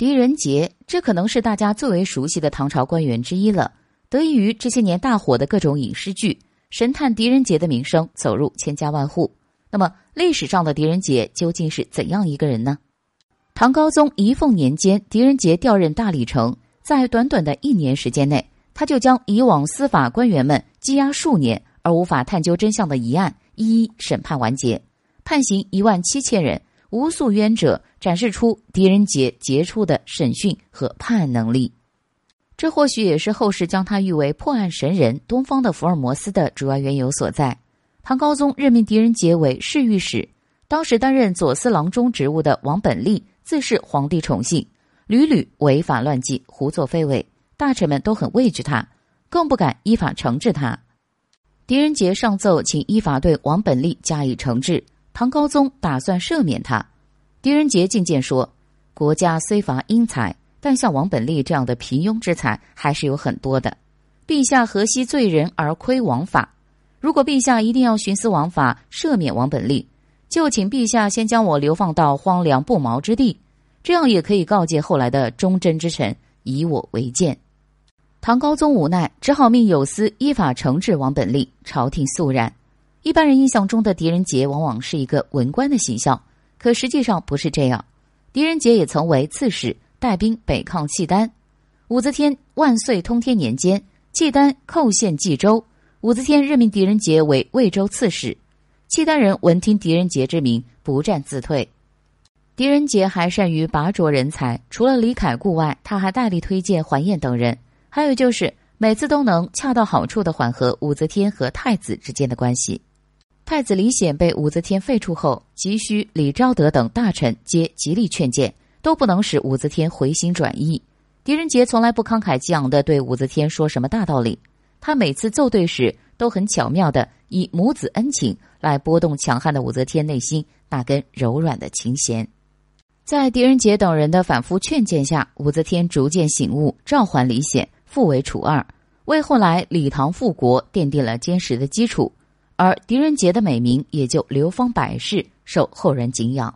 狄仁杰，这可能是大家最为熟悉的唐朝官员之一了。得益于这些年大火的各种影视剧，神探狄仁杰的名声走入千家万户。那么，历史上的狄仁杰究竟是怎样一个人呢？唐高宗仪凤年间，狄仁杰调任大理城，在短短的一年时间内，他就将以往司法官员们积压数年而无法探究真相的疑案一一审判完结，判刑一万七千人，无诉冤者，展示出狄仁杰杰出的审讯和判案能力。这或许也是后世将他誉为破案神人、东方的福尔摩斯的主要缘由所在。唐高宗任命狄仁杰为侍御史，当时担任左司郎中职务的王本立自是皇帝宠幸，屡屡违法乱纪、胡作非为，大臣们都很畏惧他，更不敢依法惩治他。狄仁杰上奏，请依法对王本立加以惩治。唐高宗打算赦免他，狄仁杰进谏说：“国家虽乏英才。”但像王本立这样的平庸之才还是有很多的。陛下何惜罪人而亏王法？如果陛下一定要徇私枉法赦免王本立，就请陛下先将我流放到荒凉不毛之地，这样也可以告诫后来的忠贞之臣以我为鉴。唐高宗无奈，只好命有司依法惩治王本立，朝廷肃然。一般人印象中的狄仁杰往往是一个文官的形象，可实际上不是这样。狄仁杰也曾为刺史。带兵北抗契丹，武则天万岁通天年间，契丹寇陷冀州，武则天任命狄仁杰为魏州刺史。契丹人闻听狄仁杰之名，不战自退。狄仁杰还善于拔擢人才，除了李凯故外，他还大力推荐桓彦等人。还有就是每次都能恰到好处的缓和武则天和太子之间的关系。太子李显被武则天废黜后，急需李昭德等大臣皆极力劝谏。都不能使武则天回心转意。狄仁杰从来不慷慨激昂的对武则天说什么大道理，他每次奏对时都很巧妙的以母子恩情来拨动强悍的武则天内心那根柔软的琴弦。在狄仁杰等人的反复劝谏下，武则天逐渐醒悟，召唤李显，复为楚二，为后来李唐复国奠定了坚实的基础。而狄仁杰的美名也就流芳百世，受后人敬仰。